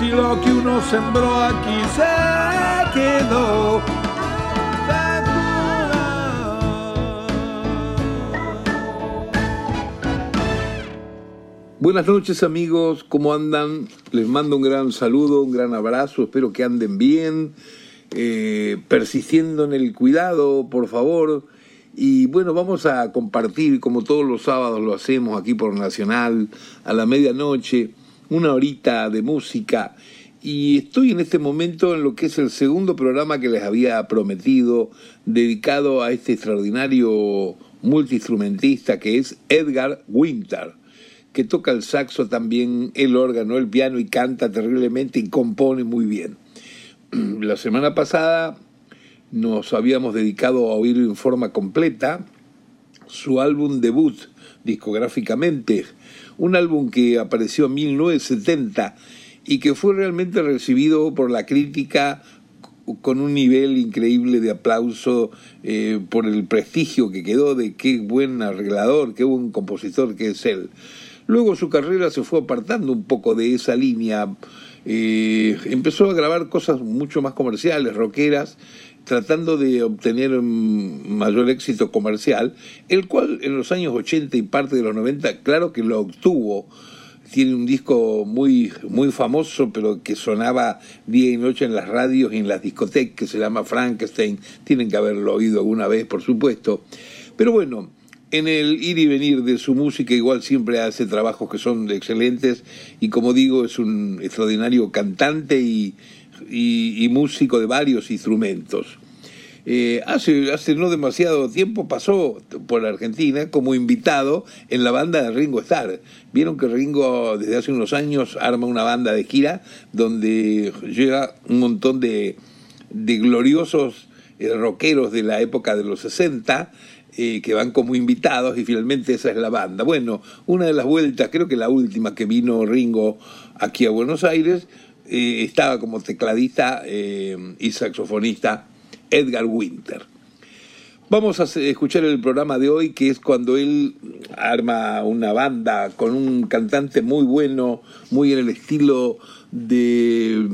si lo que uno sembró aquí se quedó. Buenas noches amigos, ¿cómo andan? Les mando un gran saludo, un gran abrazo, espero que anden bien, eh, persistiendo en el cuidado, por favor. Y bueno, vamos a compartir, como todos los sábados lo hacemos aquí por Nacional, a la medianoche, una horita de música y estoy en este momento en lo que es el segundo programa que les había prometido dedicado a este extraordinario multiinstrumentista que es Edgar Winter, que toca el saxo también, el órgano, el piano y canta terriblemente y compone muy bien. La semana pasada nos habíamos dedicado a oír en forma completa su álbum debut discográficamente un álbum que apareció en 1970 y que fue realmente recibido por la crítica con un nivel increíble de aplauso eh, por el prestigio que quedó de qué buen arreglador, qué buen compositor que es él. Luego su carrera se fue apartando un poco de esa línea, eh, empezó a grabar cosas mucho más comerciales, rockeras, tratando de obtener mayor éxito comercial, el cual en los años 80 y parte de los 90, claro que lo obtuvo. Tiene un disco muy, muy famoso, pero que sonaba día y noche en las radios y en las discotecas, que se llama Frankenstein. Tienen que haberlo oído alguna vez, por supuesto. Pero bueno, en el ir y venir de su música igual siempre hace trabajos que son excelentes y como digo es un extraordinario cantante y, y, músico de varios instrumentos. Eh, hace, hace no demasiado tiempo pasó por Argentina como invitado en la banda de Ringo Starr. Vieron que Ringo desde hace unos años arma una banda de gira donde llega un montón de, de gloriosos eh, rockeros de la época de los 60 eh, que van como invitados y finalmente esa es la banda. Bueno, una de las vueltas, creo que la última que vino Ringo aquí a Buenos Aires, eh, estaba como tecladista eh, y saxofonista Edgar Winter. Vamos a escuchar el programa de hoy, que es cuando él arma una banda con un cantante muy bueno, muy en el estilo de,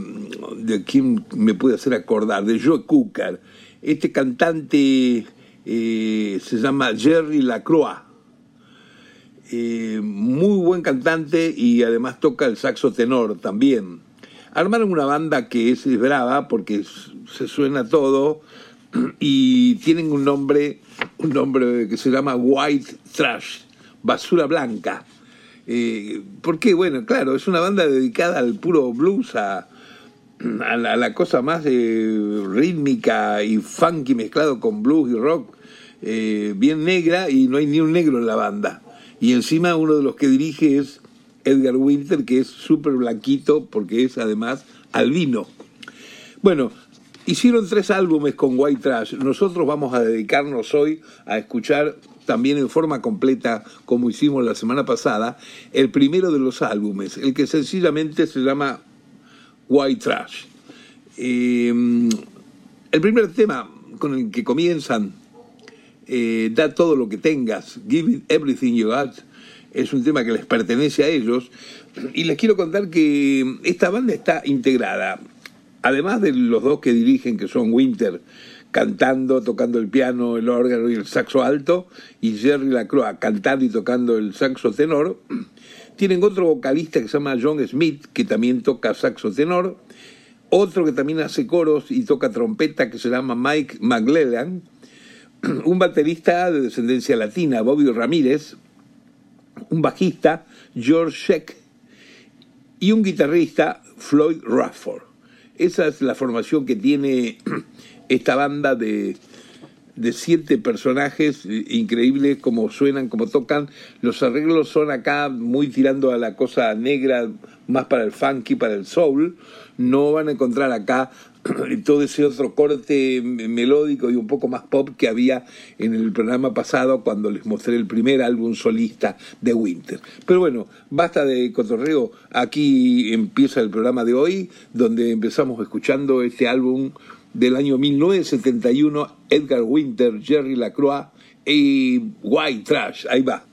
de quien me puede hacer acordar, de Joe Cooker. Este cantante eh, se llama Jerry Lacroix. muy buen cantante y además toca el saxo tenor también. Armaron una banda que es, brava porque se suena todo y tienen un nombre, un nombre que se llama White Trash, basura blanca. Eh, porque, bueno, claro, es una banda dedicada al puro blues, a, la, cosa más eh, rítmica y funky mezclado con blues y rock, eh, bien negra y no hay ni un negro en la banda. Y encima uno de los que dirige es Edgar Winter, que es súper blanquito porque es además albino. Bueno, hicieron tres álbumes con White Trash. Nosotros vamos a dedicarnos hoy a escuchar también en forma completa, como hicimos la semana pasada, el primero de los álbumes, el que sencillamente se llama White Trash. Em, el primer tema con el que comienzan, eh, da todo lo que tengas, give everything you got, es un tema que les pertenece a ellos. Y les quiero contar que esta banda está integrada, además de los dos que dirigen, que son Winter, cantando, tocando el piano, el órgano y el saxo alto, y Jerry Lacroix cantando y tocando el saxo tenor. Tienen otro vocalista que se llama John Smith, que también toca saxo tenor. Otro que también hace coros y toca trompeta, que se llama Mike McLellan. Un baterista de descendencia latina, Bobby Ramírez, un bajista, George Sheck, y un guitarrista, Floyd Rafford. Esa es la formación que tiene esta banda de, de siete personajes increíbles, como suenan, como tocan. Los arreglos son acá muy tirando a la cosa negra, más para el funky, para el soul. No van a encontrar acá todo ese otro corte melódico y un poco más pop que había en el programa pasado cuando les mostré el primer álbum solista de Winter. Pero bueno, basta de cotorreo. Aquí empieza el programa de hoy, donde empezamos escuchando este álbum del año 1971, Edgar Winter, Jerry Lacroix y White Trash. Ahí va.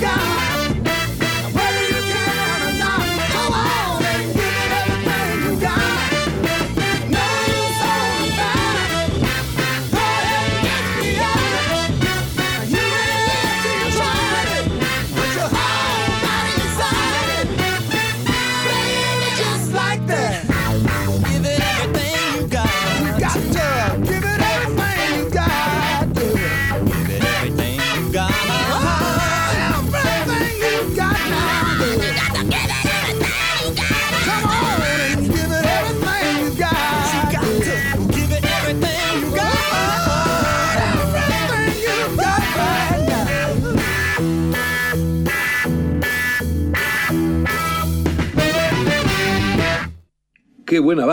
God.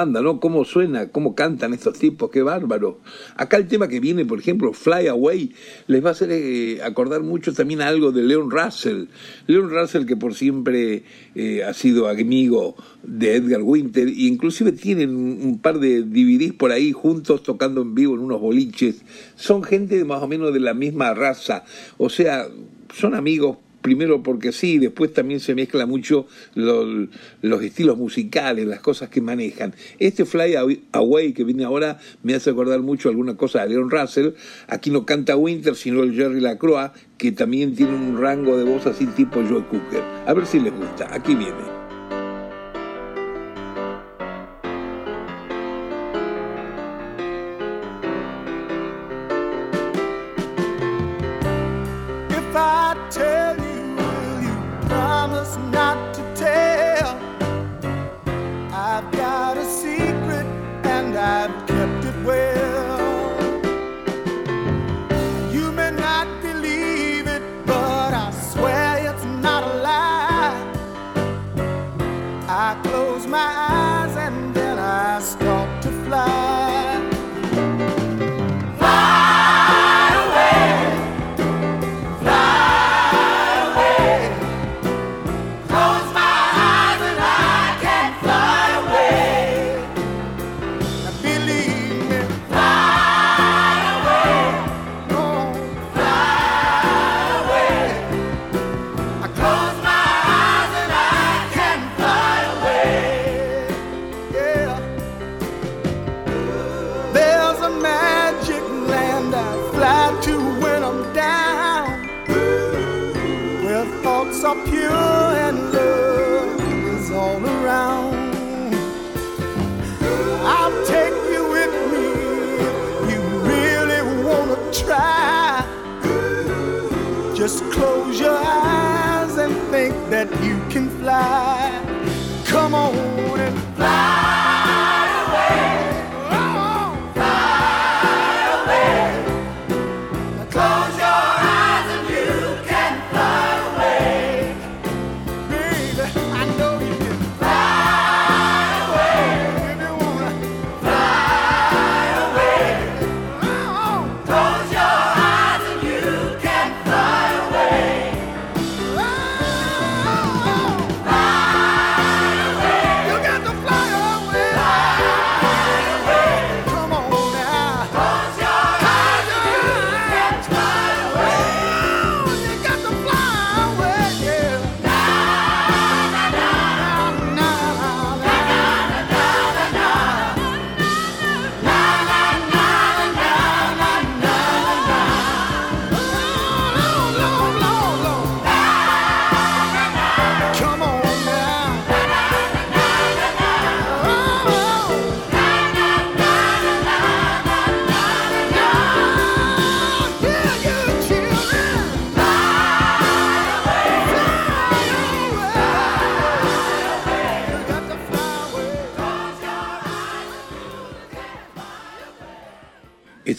¿Cómo suena? ¿Cómo cantan estos tipos? Qué bárbaro. Acá el tema que viene, por ejemplo, Fly Away, les va a hacer eh, acordar mucho también algo de Leon Russell. Leon Russell que por siempre eh, ha sido amigo de Edgar Winter, e inclusive tienen un par de DVDs por ahí juntos tocando en vivo en unos boliches. Son gente más o menos de la misma raza, o sea, son amigos primero porque sí, después también se mezcla mucho los, los estilos musicales, las cosas que manejan. Este Fly Away que viene ahora me hace acordar mucho alguna cosa de Leon Russell. Aquí no canta Winter, sino el Jerry Lacroix, que también tiene un rango de voz así tipo Joe Cooker. A ver si les gusta. Aquí viene.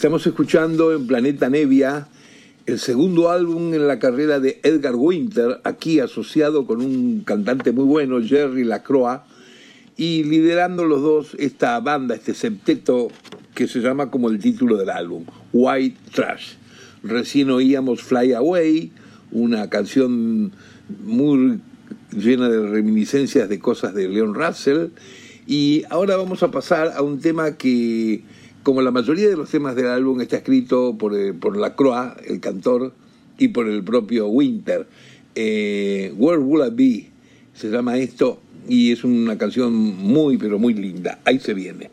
Estamos escuchando en Planeta Nevia el segundo álbum en la carrera de Edgar Winter, aquí asociado con un cantante muy bueno, Jerry Lacroix, y liderando los dos esta banda, este septeto que se llama como el título del álbum, White Trash. Recién oíamos Fly Away, una canción muy llena de reminiscencias de cosas de Leon Russell, y ahora vamos a pasar a un tema que como la mayoría de los temas del álbum está escrito por, eh, por Lacroix, el cantor, y por el propio Winter. Eh, Where Will I Be? Se llama esto y es una canción muy, pero muy linda. Ahí se viene.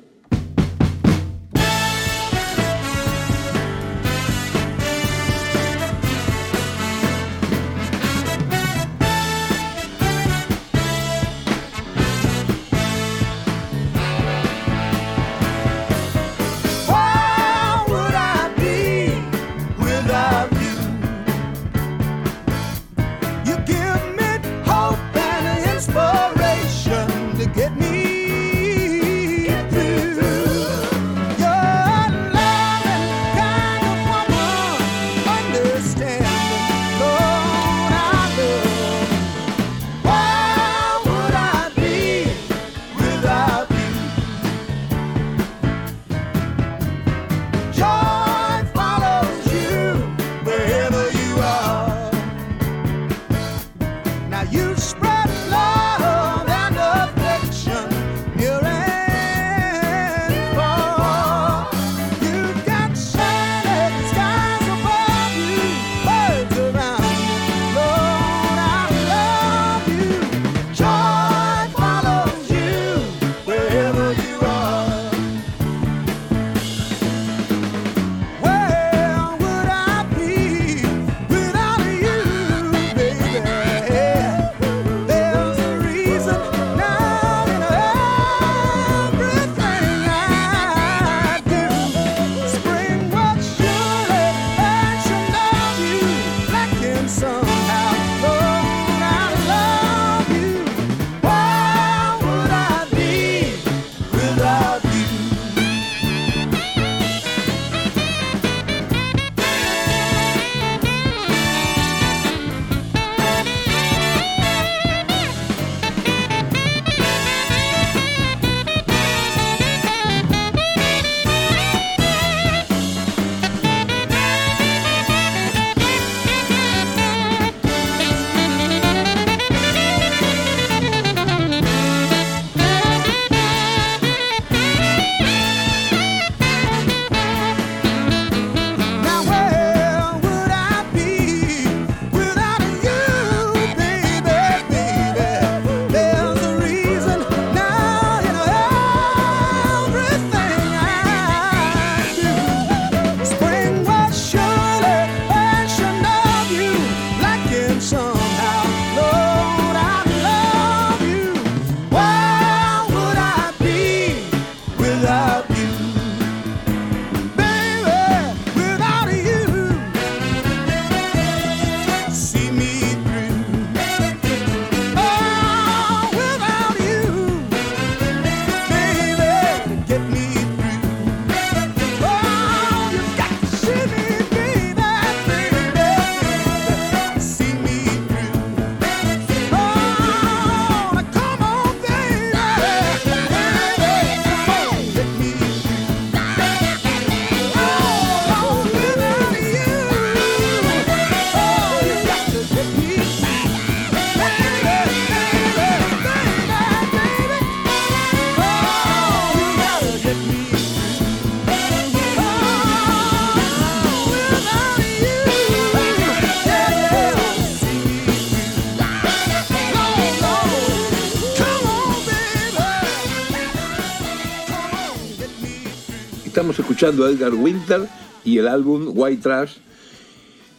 Escuchando a Edgar Winter y el álbum White Trash,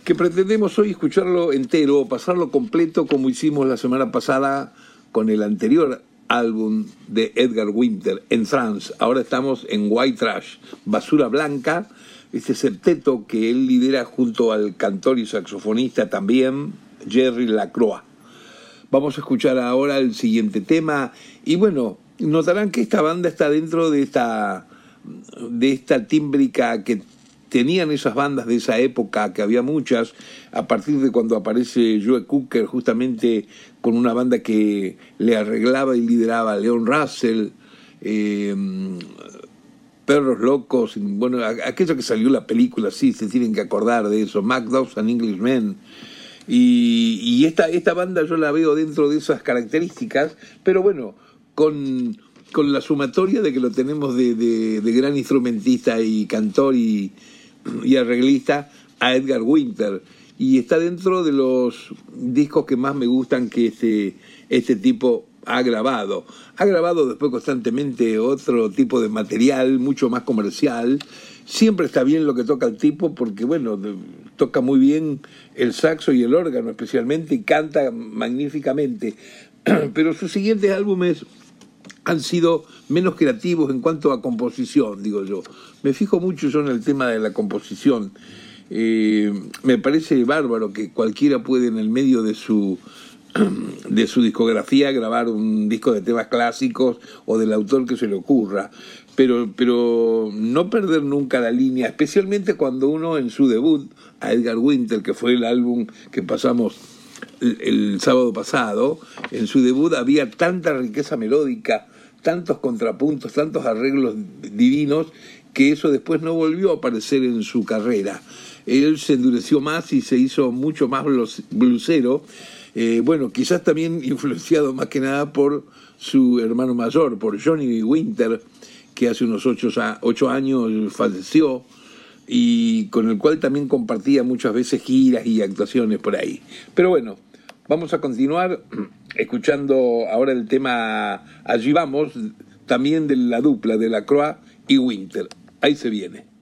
que pretendemos hoy escucharlo entero, pasarlo completo como hicimos la semana pasada con el anterior álbum de Edgar Winter, en France. Ahora estamos en White Trash, Basura Blanca, este septeto que él lidera junto al cantor y saxofonista también, Jerry Lacroix. Vamos a escuchar ahora el siguiente tema y bueno, notarán que esta banda está dentro de esta de esta tímbrica que tenían esas bandas de esa época, que había muchas, a partir de cuando aparece Joe Cooker, justamente con una banda que le arreglaba y lideraba Leon Russell, eh, Perros Locos, bueno, aquello que salió la película, sí, se tienen que acordar de eso, Macduff and Englishmen. Y, y esta, esta banda yo la veo dentro de esas características, pero bueno, con con la sumatoria de que lo tenemos de, gran instrumentista y cantor y, arreglista a Edgar Winter. Y está dentro de los discos que más me gustan que este, este tipo ha grabado. Ha grabado después constantemente otro tipo de material, mucho más comercial. Siempre está bien lo que toca el tipo porque, bueno, toca muy bien el saxo y el órgano especialmente y canta magníficamente. Pero sus siguientes álbumes han sido menos creativos en cuanto a composición, digo yo. Me fijo mucho yo en el tema de la composición. Eh, me parece bárbaro que cualquiera puede en el medio de su de su discografía grabar un disco de temas clásicos o del autor que se le ocurra, pero, pero no perder nunca la línea, especialmente cuando uno en su debut, a Edgar Winter, que fue el álbum que pasamos el, sábado pasado, en su debut había tanta riqueza melódica, tantos contrapuntos, tantos arreglos divinos, que eso después no volvió a aparecer en su carrera. Él se endureció más y se hizo mucho más blusero, eh, bueno, quizás también influenciado más que nada por su hermano mayor, por Johnny Winter, que hace unos ocho, ocho años falleció y con el cual también compartía muchas veces giras y actuaciones por ahí. Pero bueno, vamos a continuar escuchando ahora el tema Allí vamos, también de la dupla de la Croix y Winter. Ahí se viene.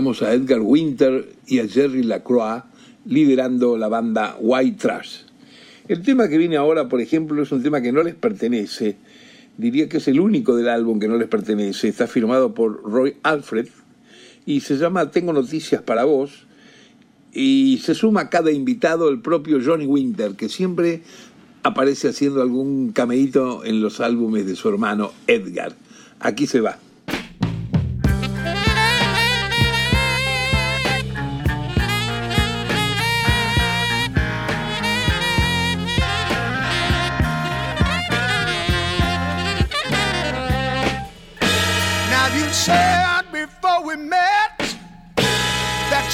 A Edgar Winter y a Jerry Lacroix liderando la banda White Trash. El tema que viene ahora, por ejemplo, es un tema que no les pertenece. Diría que es el único del álbum que no les pertenece. Está firmado por Roy Alfred y se llama Tengo noticias para vos. Y se suma a cada invitado el propio Johnny Winter, que siempre aparece haciendo algún cameíto en los álbumes de su hermano Edgar. Aquí se va.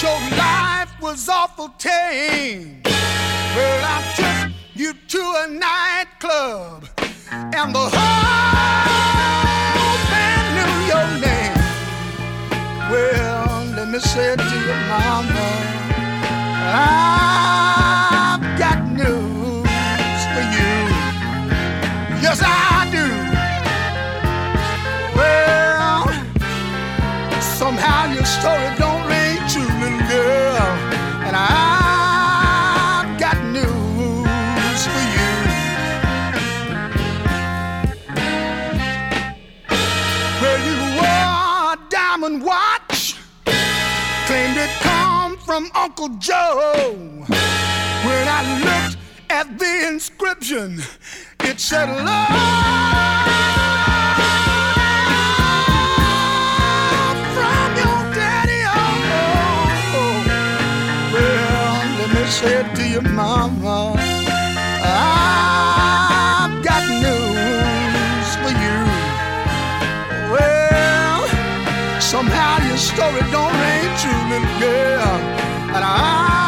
Your life was awful tame. Well, I took you to a nightclub and the whole band knew your name. Well, let me say it to your mama. I've got news for you. Yes, I do. Well, somehow your story don't from Uncle Joe. When I looked at the inscription, it said love say to your mama. I've got news for you. Well, somehow your story don't ring true, little girl, and I've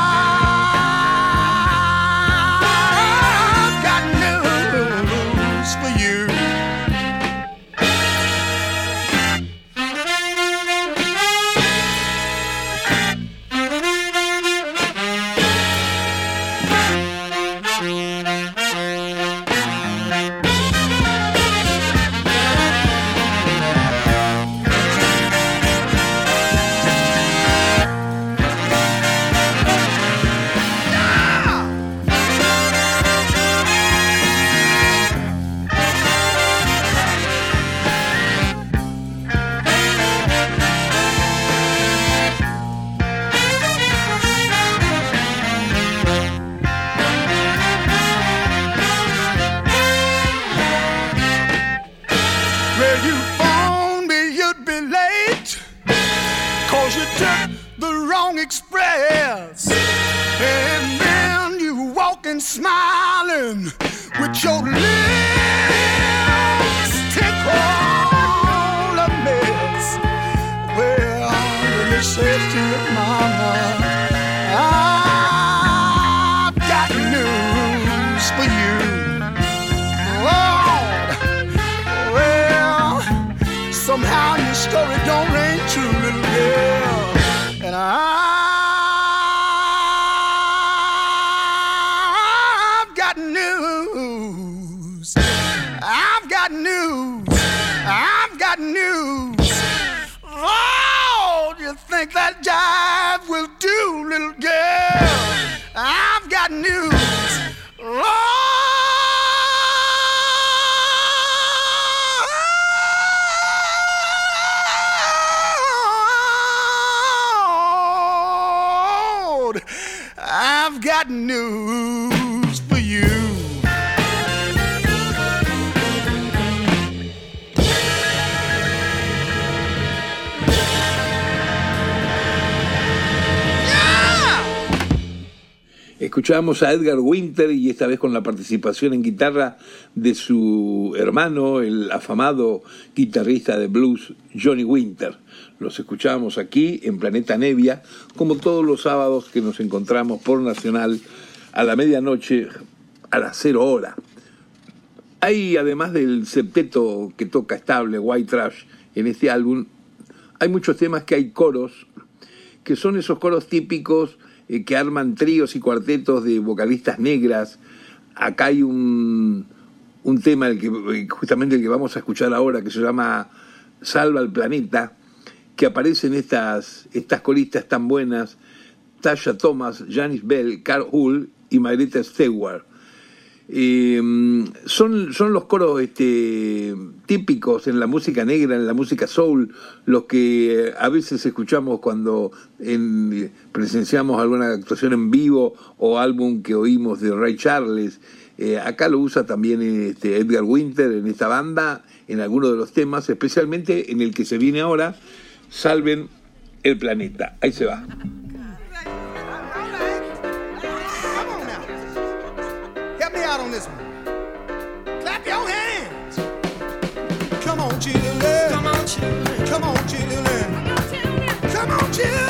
Escuchamos a Edgar Winter y esta vez con la participación en guitarra de su hermano, el afamado guitarrista de blues Johnny Winter. Los escuchamos aquí en Planeta Nevia, como todos los sábados que nos encontramos por Nacional a la medianoche a las cero hora. Hay, además del septeto que toca estable, White Trash, en este álbum, hay muchos temas que hay coros, que son esos coros típicos eh, que arman tríos y cuartetos de vocalistas negras. Acá hay un, un tema, el que, eh, justamente el que vamos a escuchar ahora, que se llama Salva al Planeta, que aparecen estas, estas coristas tan buenas, Tasha Thomas, Janice Bell, Carl Hull y Margarita Stewart. Eh, son, son los coros este, típicos en la música negra, en la música soul, los que a veces escuchamos cuando en, presenciamos alguna actuación en vivo o álbum que oímos de Ray Charles. Eh, acá lo usa también este, Edgar Winter en esta banda, en algunos de los temas, especialmente en el que se viene ahora, Salven el Planeta. Ahí se va. you.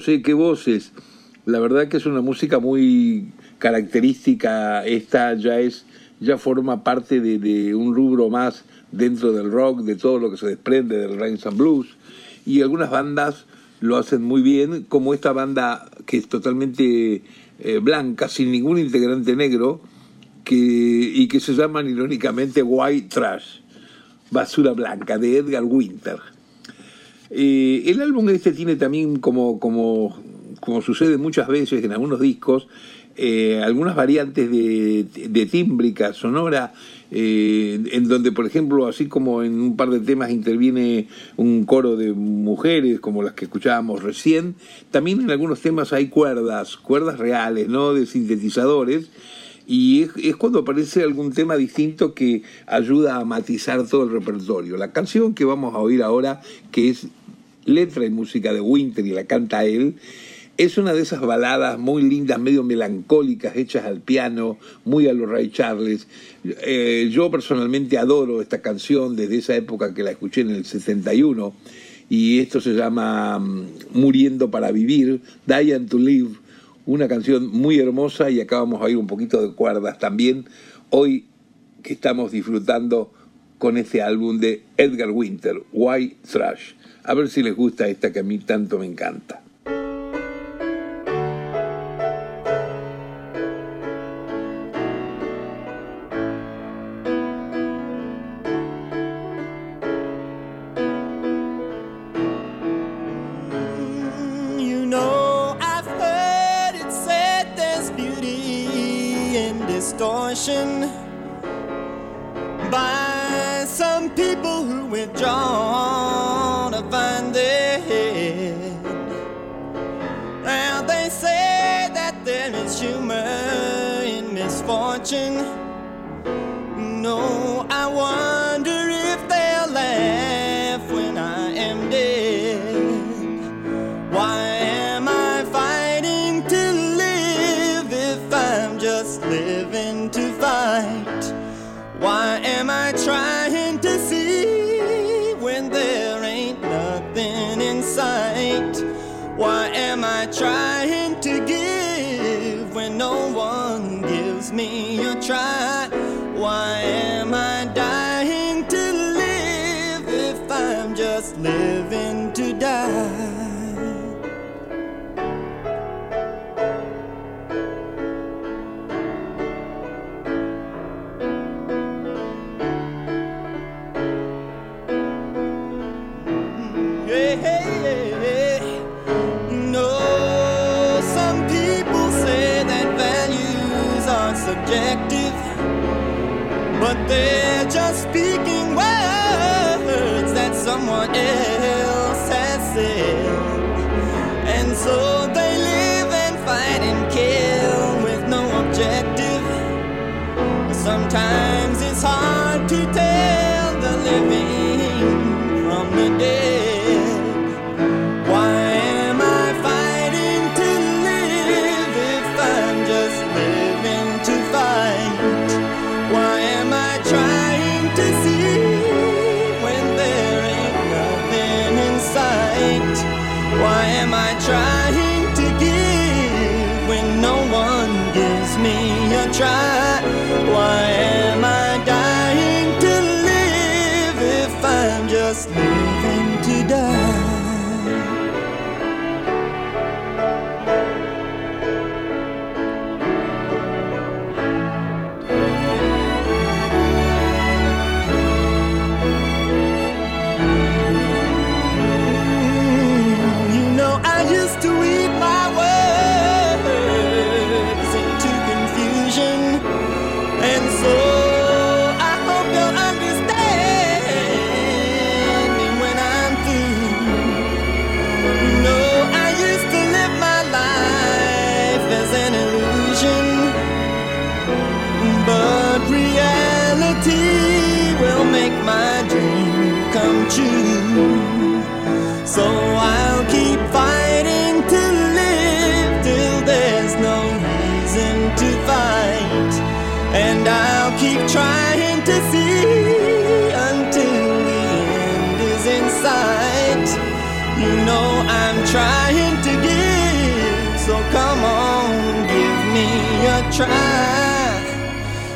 Children. qué voces. La verdad que es una música muy característica. Esta ya es, ya forma parte de, un rubro más dentro del rock, de todo lo que se desprende del and Blues. Y algunas bandas lo hacen muy bien, como esta banda que es totalmente eh, blanca, sin ningún integrante negro, que, y que se llaman irónicamente White Trash, Basura Blanca, de Edgar Winter. Eh, el álbum este tiene también, como, como, como sucede muchas veces en algunos discos, eh, algunas variantes de, de tímbrica sonora eh, en donde, por ejemplo, así como en un par de temas interviene un coro de mujeres, como las que escuchábamos recién, también en algunos temas hay cuerdas, cuerdas reales, ¿no? De sintetizadores. Y es, es cuando aparece algún tema distinto que ayuda a matizar todo el repertorio. La canción que vamos a oír ahora, que es letra y música de Winter y la canta él, es una de esas baladas muy lindas, medio melancólicas, hechas al piano, muy a los Ray Charles. Eh, yo personalmente adoro esta canción desde esa época que la escuché en el 71 y esto se llama mm, Muriendo para Vivir, Dying to Live, una canción muy hermosa y acabamos a oír un poquito de cuerdas también hoy que estamos disfrutando con este álbum de Edgar Winter, White Thrash. A ver si les gusta esta que a mí tanto me encanta. watching. Trying to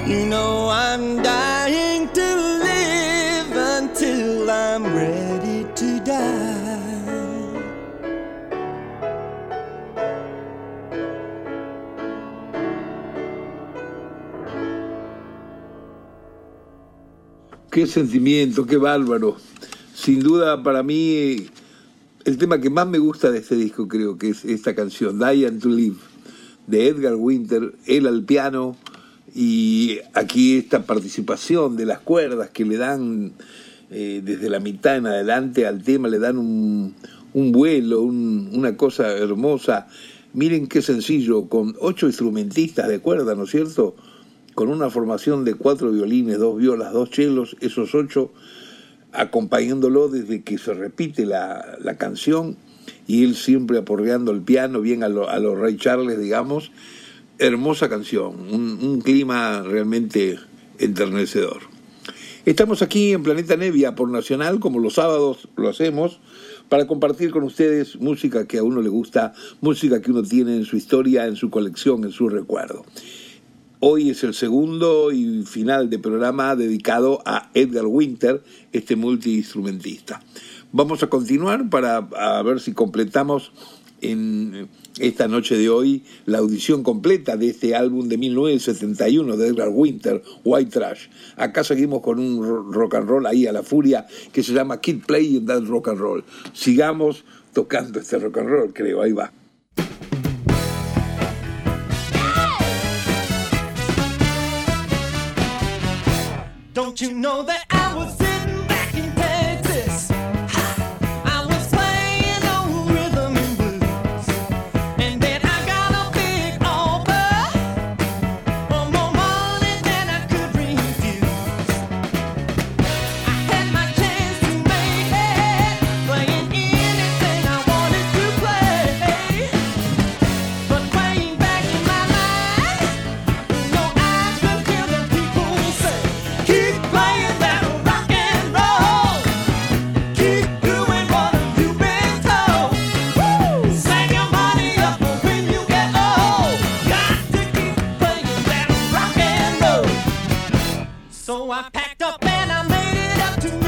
You know I'm dying to live until I'm ready to die. Qué sentimiento, qué bárbaro. Sin duda para mí el tema que más me gusta de este disco creo que es esta canción, Die and to Live, de Edgar Winter, él al piano y aquí esta participación de las cuerdas que le dan eh, desde la mitad en adelante al tema, le dan un, un vuelo, un- una cosa hermosa. Miren qué sencillo, con ocho instrumentistas de cuerda, ¿no es cierto? Con una formación de cuatro violines, dos violas, dos chelos, esos ocho acompañándolo desde que se repite la, la canción y él siempre aporreando el piano, bien a, lo- a los Ray Charles, digamos. Hermosa canción, un, un clima realmente enternecedor. Estamos aquí en Planeta Nevia por Nacional, como los sábados lo hacemos, para compartir con ustedes música que a uno le gusta, música que uno tiene en su historia, en su colección, en su recuerdo. Hoy es el segundo y final de programa dedicado a Edgar Winter, este multiinstrumentista. Vamos a continuar para a ver si completamos en esta noche de hoy la audición completa de este álbum de 1971 de Edgar Winter, White Trash. Acá seguimos con un ro- rock and roll ahí a la furia que se llama Kid Play That Rock and Roll. Sigamos tocando este rock and roll, creo, ahí va. Don't you know that I was I packed up and I made it up to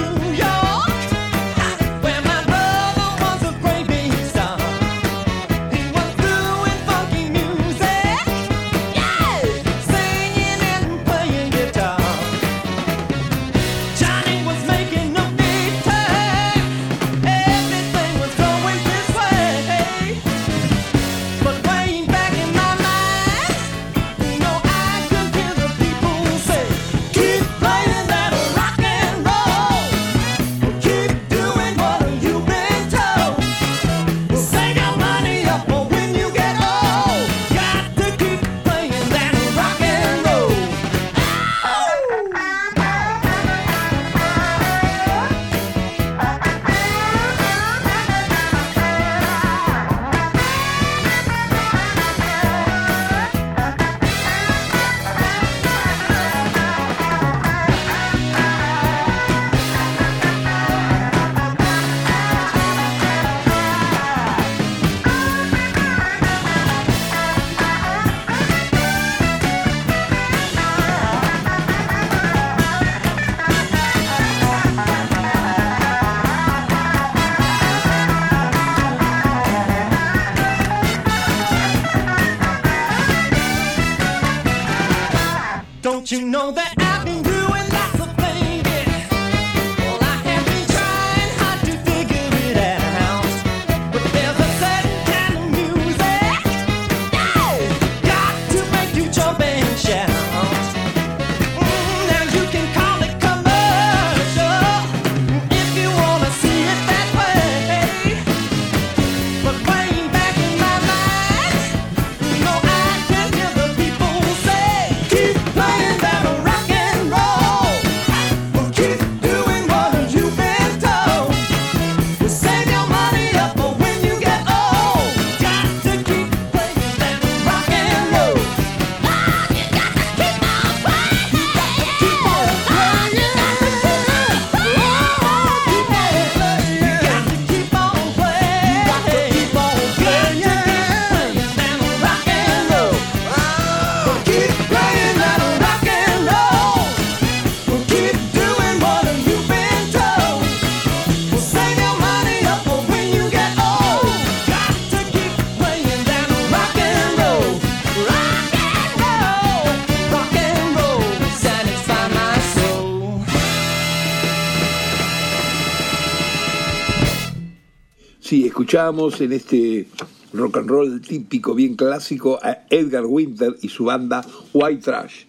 En este rock and roll típico, bien clásico, a Edgar Winter y su banda White Trash.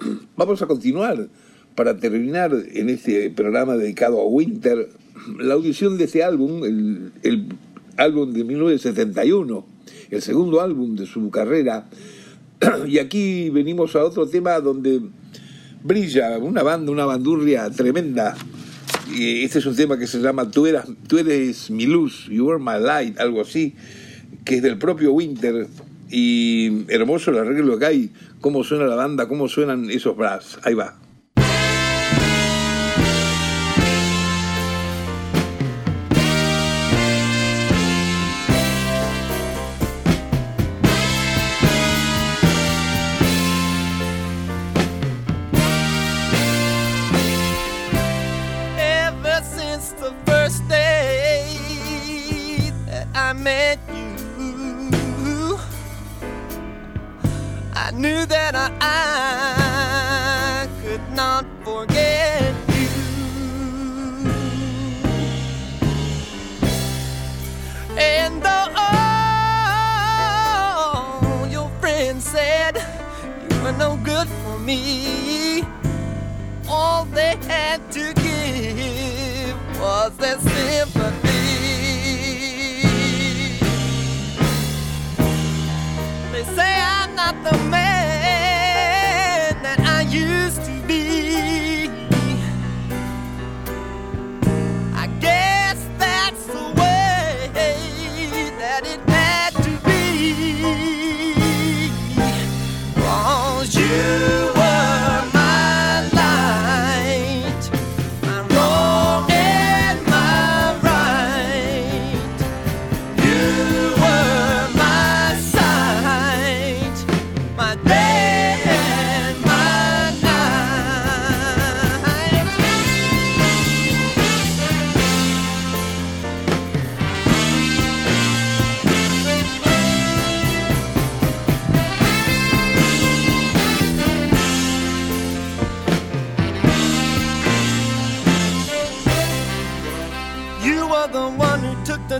Vamos a continuar para terminar en este programa dedicado a Winter la audición de este álbum, el álbum de 1971, el segundo álbum de su carrera. Y aquí venimos a otro tema donde brilla una banda, una bandurria tremenda. Y este es un tema que se llama Tú, eras, tú eres mi luz, You Are My Light, algo así, que es del propio Winter. Y hermoso el arreglo que hay, cómo suena la banda, cómo suenan esos brass. Ahí va. Knew that I, I could not forget you. And though all your friends said you were no good for me, all they had to give was their sympathy. They say I'm not the man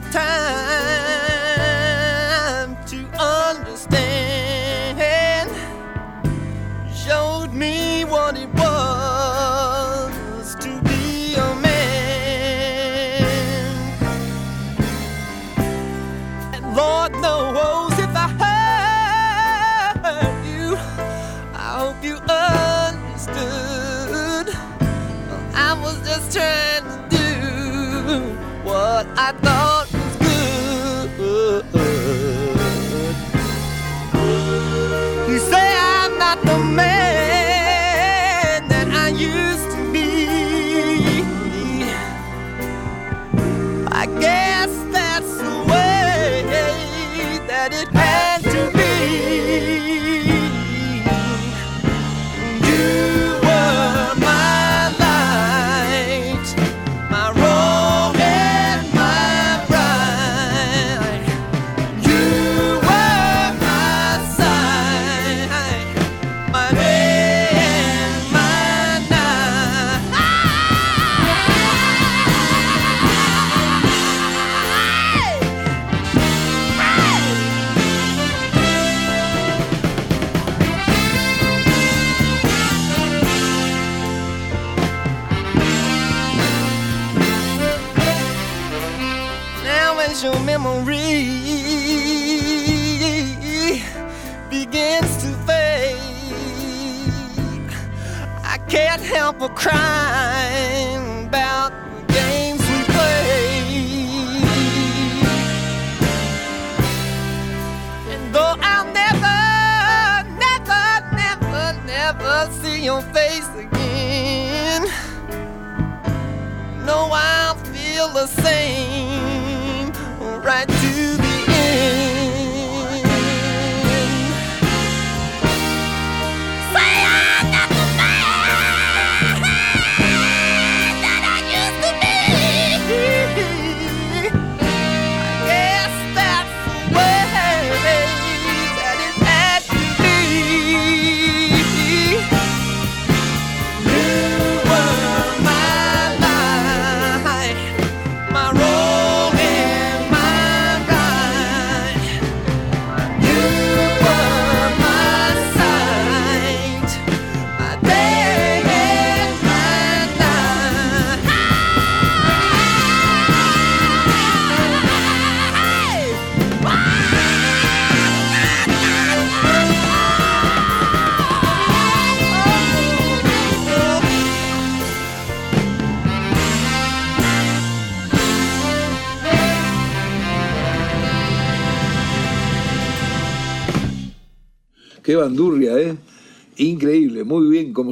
the time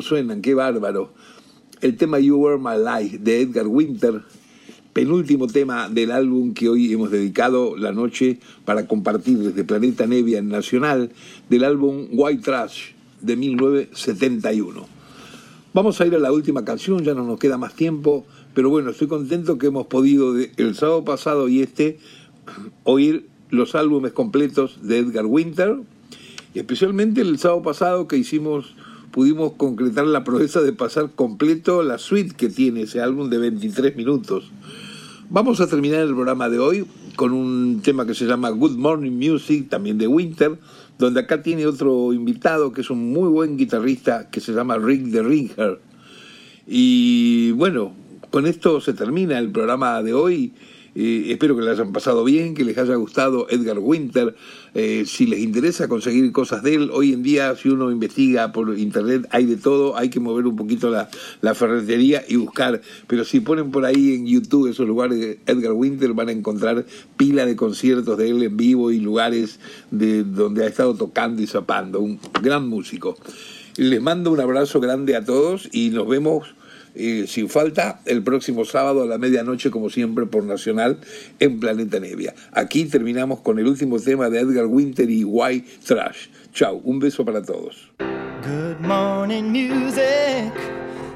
suenan, qué bárbaro. El tema You Were My Life de Edgar Winter, penúltimo tema del álbum que hoy hemos dedicado la noche para compartir desde Planeta Nevia en Nacional, del álbum White Trash de 1971. Vamos a ir a la última canción, ya no nos queda más tiempo, pero bueno, estoy contento que hemos podido el sábado pasado y este oír los álbumes completos de Edgar Winter, y especialmente el sábado pasado que hicimos, pudimos concretar la proeza de pasar completo la suite que tiene ese álbum de 23 minutos. Vamos a terminar el programa de hoy con un tema que se llama Good Morning Music, también de Winter, donde acá tiene otro invitado que es un muy buen guitarrista que se llama Rick de Ringer. Y bueno, con esto se termina el programa de hoy. Eh, espero que les hayan pasado bien, que les haya gustado Edgar Winter. Eh, si les interesa conseguir cosas de él, hoy en día si uno investiga por internet hay de todo, hay que mover un poquito la, la ferretería y buscar. Pero si ponen por ahí en YouTube esos lugares de Edgar Winter van a encontrar pila de conciertos de él en vivo y lugares de donde ha estado tocando y zapando. Un gran músico. Les mando un abrazo grande a todos y nos vemos sin falta el próximo sábado a la medianoche, como siempre, por Nacional en Planeta Nevia. Aquí terminamos con el último tema de Edgar Winter y White Trash. Chao, un beso para todos.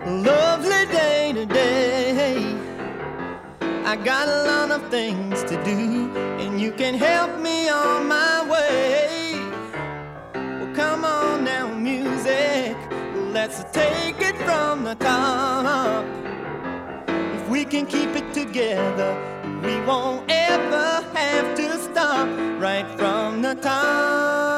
Lovely day today. I got a lot of things to do, and you can help me on my Let's take it from the top. If we can keep it together, we won't ever have to stop right from the top.